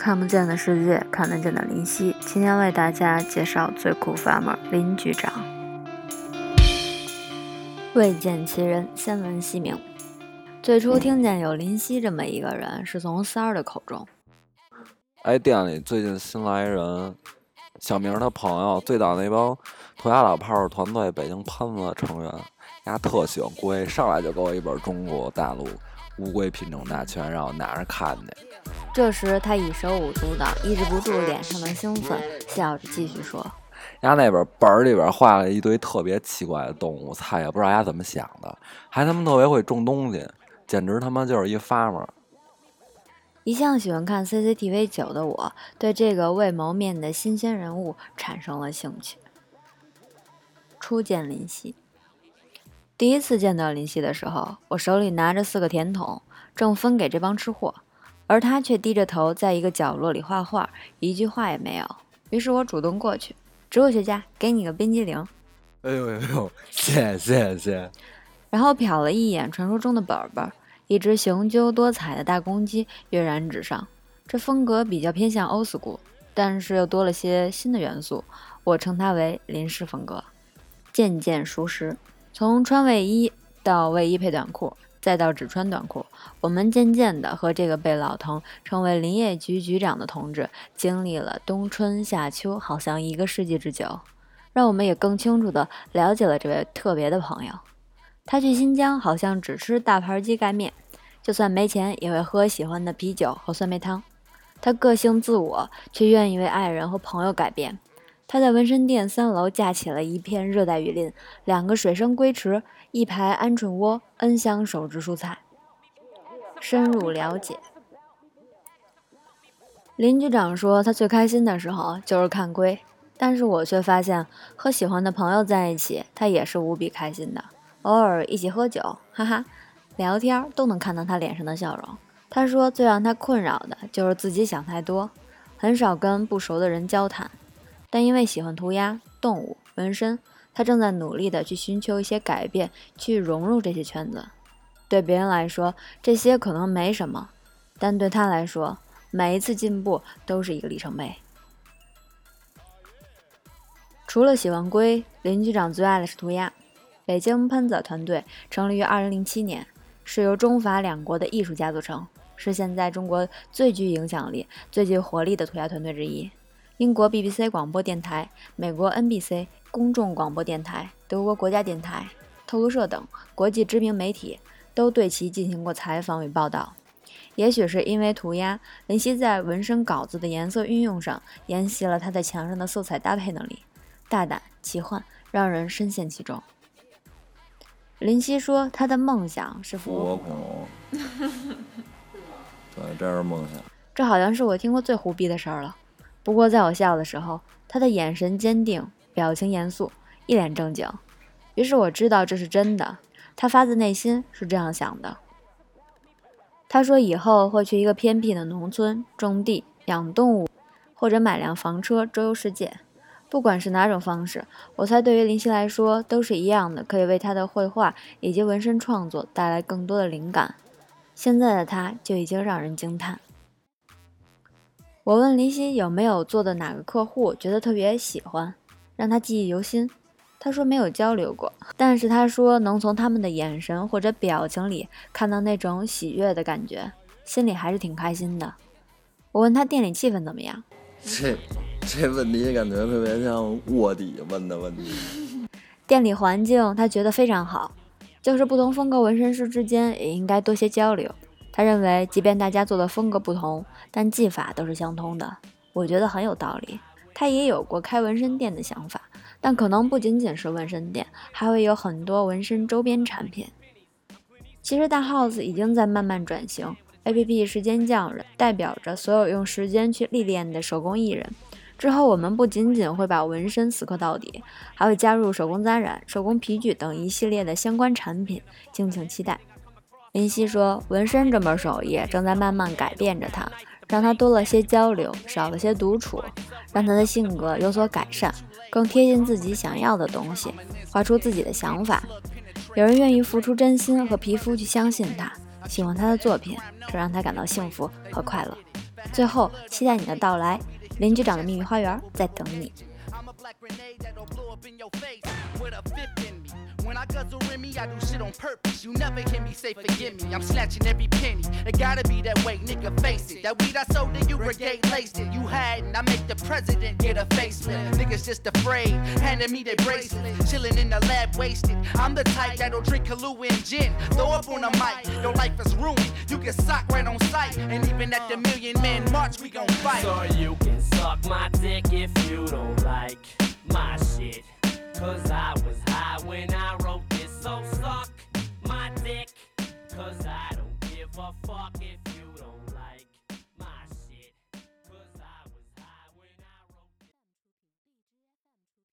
看不见的世界，看得见的林夕。今天为大家介绍最酷 farmer 林局长。未见其人，先闻其名。最初听见有林夕这么一个人，是从三儿的口中。哎，店里最近新来人，小明他朋友，最早那帮涂鸦老炮儿团队北京喷子成员，丫特喜欢龟，上来就给我一本中国大陆乌龟品种大全，让我拿着看去。这时他已手舞足蹈，抑制不住脸上的兴奋，笑着继续说：“丫那本本儿里边画了一堆特别奇怪的动物，菜也不知道丫怎么想的，还他妈特别会种东西，简直他妈就是一 farmer。”一向喜欢看 CCTV 九的我，对这个未谋面的新鲜人物产生了兴趣。初见林夕，第一次见到林夕的时候，我手里拿着四个甜筒，正分给这帮吃货，而他却低着头在一个角落里画画，一句话也没有。于是我主动过去，植物学家，给你个冰激凌。哎呦哎呦，谢谢谢。然后瞟了一眼传说中的本本。一只雄赳多彩的大公鸡跃然纸上，这风格比较偏向欧 l 古，但是又多了些新的元素，我称它为林氏风格。渐渐熟识，从穿卫衣到卫衣配短裤，再到只穿短裤，我们渐渐的和这个被老滕称为林业局局长的同志经历了冬春夏秋，好像一个世纪之久，让我们也更清楚的了解了这位特别的朋友。他去新疆好像只吃大盘鸡盖面。就算没钱，也会喝喜欢的啤酒和酸梅汤。他个性自我，却愿意为爱人和朋友改变。他在纹身店三楼架起了一片热带雨林，两个水生龟池，一排鹌鹑窝，N 箱手植蔬菜。深入了解，林局长说，他最开心的时候就是看龟，但是我却发现和喜欢的朋友在一起，他也是无比开心的。偶尔一起喝酒，哈哈。聊天都能看到他脸上的笑容。他说，最让他困扰的就是自己想太多，很少跟不熟的人交谈。但因为喜欢涂鸦、动物、纹身，他正在努力的去寻求一些改变，去融入这些圈子。对别人来说，这些可能没什么，但对他来说，每一次进步都是一个里程碑。除了喜欢龟，林局长最爱的是涂鸦。北京喷子团队成立于2007年。是由中法两国的艺术家组成，是现在中国最具影响力、最具活力的涂鸦团队之一。英国 BBC 广播电台、美国 NBC 公众广播电台、德国国家电台、透露社等国际知名媒体都对其进行过采访与报道。也许是因为涂鸦，林夕在纹身稿子的颜色运用上沿袭了他在墙上的色彩搭配能力，大胆奇幻，让人深陷其中。林夕说：“他的梦想是复活恐龙。对，这是梦想。这好像是我听过最胡逼的事儿了。不过在我笑的时候，他的眼神坚定，表情严肃，一脸正经。于是我知道这是真的。他发自内心是这样想的。他说以后会去一个偏僻的农村种地、养动物，或者买辆房车周游世界。”不管是哪种方式，我猜对于林夕来说都是一样的，可以为他的绘画以及纹身创作带来更多的灵感。现在的他就已经让人惊叹。我问林夕有没有做的哪个客户觉得特别喜欢，让他记忆犹新。他说没有交流过，但是他说能从他们的眼神或者表情里看到那种喜悦的感觉，心里还是挺开心的。我问他店里气氛怎么样？这。这问题感觉特别像卧底问的问题。店里环境他觉得非常好，就是不同风格纹身师之间也应该多些交流。他认为，即便大家做的风格不同，但技法都是相通的。我觉得很有道理。他也有过开纹身店的想法，但可能不仅仅是纹身店，还会有很多纹身周边产品。其实大 house 已经在慢慢转型，APP 时间匠人代表着所有用时间去历练的手工艺人。之后，我们不仅仅会把纹身死磕到底，还会加入手工扎染、手工皮具等一系列的相关产品，敬请期待。林夕说：“纹身这门手艺正在慢慢改变着他，让他多了些交流，少了些独处，让他的性格有所改善，更贴近自己想要的东西，画出自己的想法。有人愿意付出真心和皮肤去相信他，喜欢他的作品，这让他感到幸福和快乐。”最后，期待你的到来，邻居长的秘密花园在等你。When I guzzle me, I do shit on purpose. You never hear me say forgive me. I'm snatching every penny. It gotta be that way, nigga, face it. That weed I sold to you, brigade laced it. You hadn't, I make the president get a facelift. Niggas just afraid, handing me their bracelet. Chilling in the lab, wasted. I'm the type that'll drink Kahlua and gin. Throw up on a mic, your life is ruined. You can sock right on sight. And even at the Million Man March, we gon' fight. So you can suck my dick if you don't like my shit. Cause I was high when I wrote this, so suck my dick. Cause I don't give a fuck if.